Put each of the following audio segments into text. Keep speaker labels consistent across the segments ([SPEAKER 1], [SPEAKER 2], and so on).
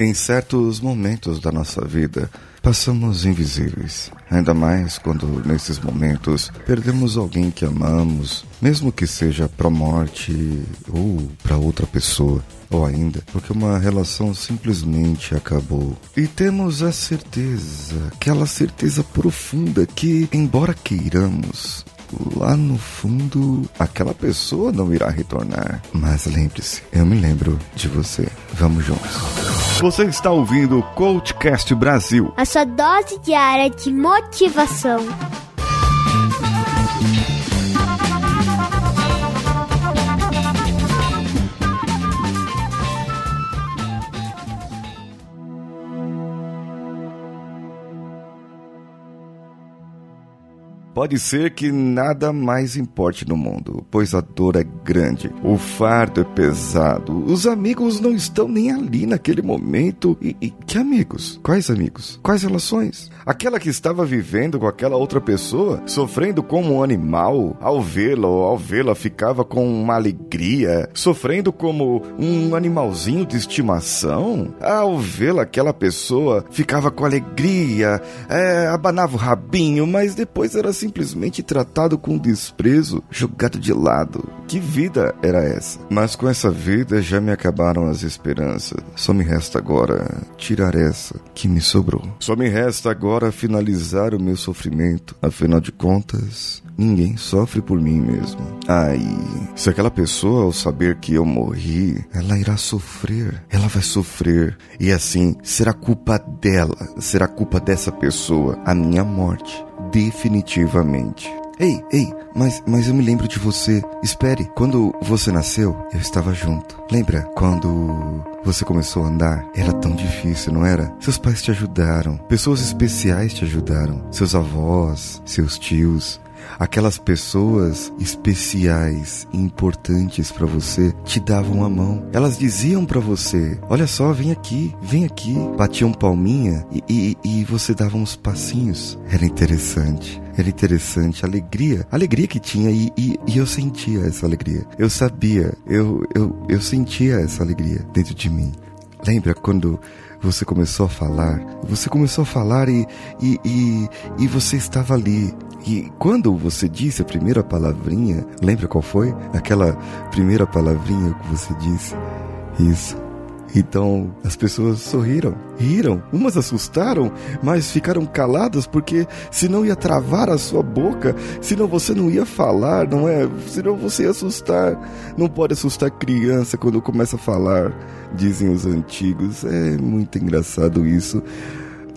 [SPEAKER 1] Em certos momentos da nossa vida, passamos invisíveis. Ainda mais quando, nesses momentos, perdemos alguém que amamos, mesmo que seja para morte ou para outra pessoa. Ou ainda, porque uma relação simplesmente acabou. E temos a certeza, aquela certeza profunda que, embora queiramos, lá no fundo, aquela pessoa não irá retornar. Mas lembre-se, eu me lembro de você. Vamos juntos. Você está ouvindo o Coachcast Brasil
[SPEAKER 2] a sua dose diária de motivação.
[SPEAKER 1] Pode ser que nada mais importe no mundo, pois a dor é grande, o fardo é pesado, os amigos não estão nem ali naquele momento. E, e que amigos? Quais amigos? Quais relações? Aquela que estava vivendo com aquela outra pessoa, sofrendo como um animal, ao vê-la ou ao vê-la ficava com uma alegria, sofrendo como um animalzinho de estimação, ao vê-la aquela pessoa ficava com alegria, é, abanava o rabinho, mas depois era simplesmente tratado com desprezo, jogado de lado. Que vida era essa? Mas com essa vida já me acabaram as esperanças. Só me resta agora tirar essa que me sobrou. Só me resta agora finalizar o meu sofrimento. Afinal de contas, ninguém sofre por mim mesmo. Aí, se aquela pessoa ao saber que eu morri, ela irá sofrer. Ela vai sofrer. E assim, será culpa dela, será culpa dessa pessoa a minha morte definitivamente. Ei, ei, mas, mas eu me lembro de você. Espere, quando você nasceu, eu estava junto. Lembra quando você começou a andar? Era tão difícil, não era? Seus pais te ajudaram, pessoas especiais te ajudaram, seus avós, seus tios, aquelas pessoas especiais e importantes para você te davam a mão. Elas diziam para você: Olha só, vem aqui, vem aqui. Batiam palminha e, e, e você dava uns passinhos. Era interessante. Era interessante, a alegria, a alegria que tinha e, e, e, eu sentia essa alegria. Eu sabia, eu, eu, eu sentia essa alegria dentro de mim. Lembra quando você começou a falar? Você começou a falar e, e, e, e você estava ali e quando você disse a primeira palavrinha, lembra qual foi? Aquela primeira palavrinha que você disse? Isso. Então as pessoas sorriram, riram, umas assustaram, mas ficaram caladas porque senão ia travar a sua boca, senão você não ia falar, não é? Senão você ia assustar. Não pode assustar criança quando começa a falar, dizem os antigos. É muito engraçado isso.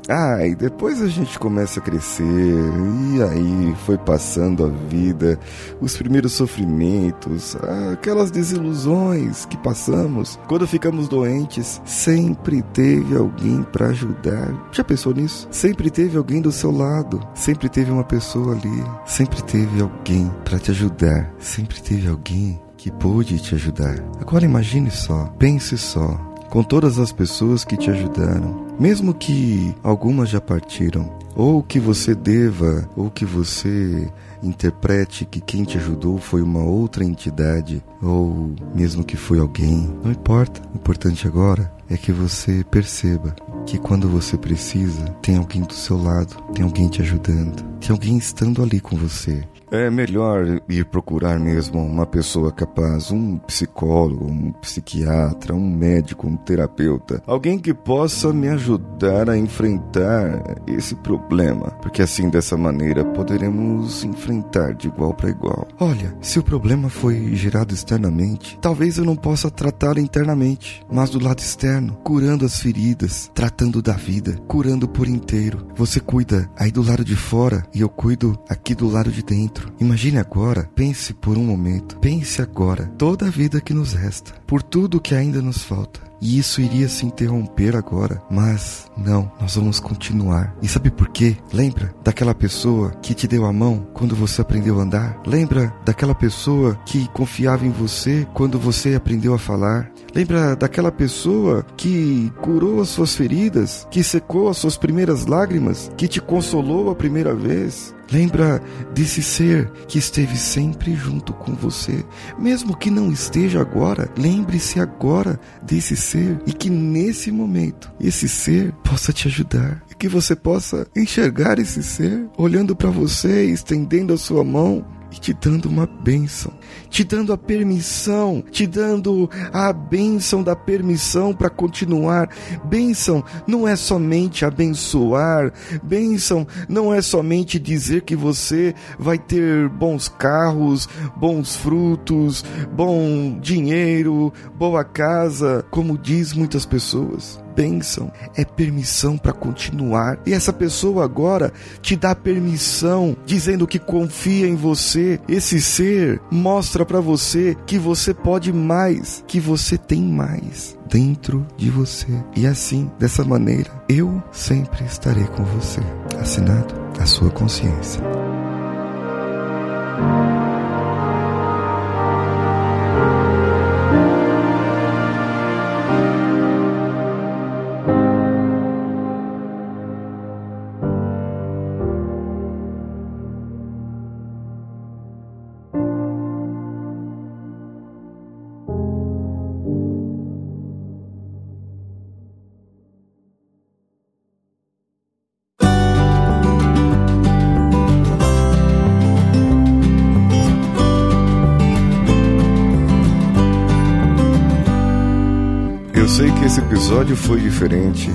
[SPEAKER 1] Ah, e depois a gente começa a crescer, e aí foi passando a vida, os primeiros sofrimentos, aquelas desilusões que passamos. Quando ficamos doentes, sempre teve alguém para ajudar. Já pensou nisso? Sempre teve alguém do seu lado, sempre teve uma pessoa ali, sempre teve alguém para te ajudar, sempre teve alguém que pôde te ajudar. Agora imagine só, pense só, com todas as pessoas que te ajudaram, mesmo que algumas já partiram, ou que você deva, ou que você interprete que quem te ajudou foi uma outra entidade, ou mesmo que foi alguém, não importa. O importante agora é que você perceba que quando você precisa, tem alguém do seu lado, tem alguém te ajudando, tem alguém estando ali com você. É melhor ir procurar mesmo uma pessoa capaz, um psicólogo, um psiquiatra, um médico, um terapeuta, alguém que possa me ajudar a enfrentar esse problema, porque assim dessa maneira poderemos enfrentar de igual para igual. Olha, se o problema foi gerado externamente, talvez eu não possa tratar internamente, mas do lado externo, curando as feridas, tratando da vida, curando por inteiro. Você cuida aí do lado de fora e eu cuido aqui do lado de dentro. Imagine agora, pense por um momento, pense agora, toda a vida que nos resta, por tudo que ainda nos falta. E isso iria se interromper agora, mas não, nós vamos continuar. E sabe por quê? Lembra daquela pessoa que te deu a mão quando você aprendeu a andar? Lembra daquela pessoa que confiava em você quando você aprendeu a falar? Lembra daquela pessoa que curou as suas feridas, que secou as suas primeiras lágrimas, que te consolou a primeira vez? Lembra desse ser que esteve sempre junto com você, mesmo que não esteja agora. Lembre-se agora desse ser e que nesse momento esse ser possa te ajudar e que você possa enxergar esse ser olhando para você, estendendo a sua mão e te dando uma bênção, te dando a permissão, te dando a bênção da permissão para continuar. Bênção não é somente abençoar, bênção não é somente dizer que você vai ter bons carros, bons frutos, bom dinheiro, boa casa, como diz muitas pessoas bênção, é permissão para continuar. E essa pessoa agora te dá permissão, dizendo que confia em você. Esse ser mostra para você que você pode mais, que você tem mais dentro de você. E assim, dessa maneira, eu sempre estarei com você. Assinado a sua consciência. Sei que esse episódio foi diferente,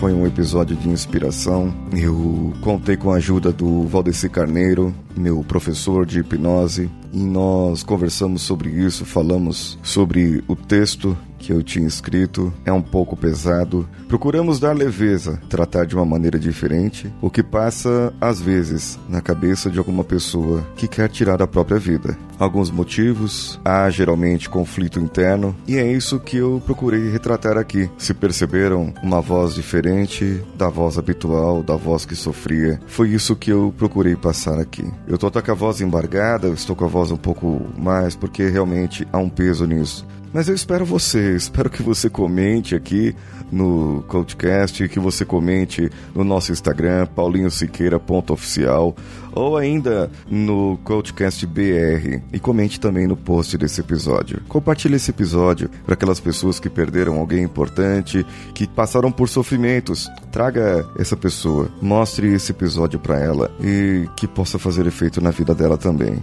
[SPEAKER 1] foi um episódio de inspiração. Eu contei com a ajuda do Valdeci Carneiro, meu professor de hipnose, e nós conversamos sobre isso, falamos sobre o texto que eu tinha escrito é um pouco pesado. Procuramos dar leveza, tratar de uma maneira diferente, o que passa, às vezes, na cabeça de alguma pessoa que quer tirar a própria vida. Alguns motivos, há geralmente conflito interno, e é isso que eu procurei retratar aqui. Se perceberam uma voz diferente da voz habitual, da voz que sofria, foi isso que eu procurei passar aqui. Eu tô com a voz embargada, estou com a voz um pouco mais, porque realmente há um peso nisso. Mas eu espero você, espero que você comente aqui no Coachcast, que você comente no nosso Instagram, paulinhosiqueira.oficial, ou ainda no Coachcast BR, e comente também no post desse episódio. Compartilhe esse episódio para aquelas pessoas que perderam alguém importante, que passaram por sofrimentos. Traga essa pessoa, mostre esse episódio para ela e que possa fazer efeito na vida dela também.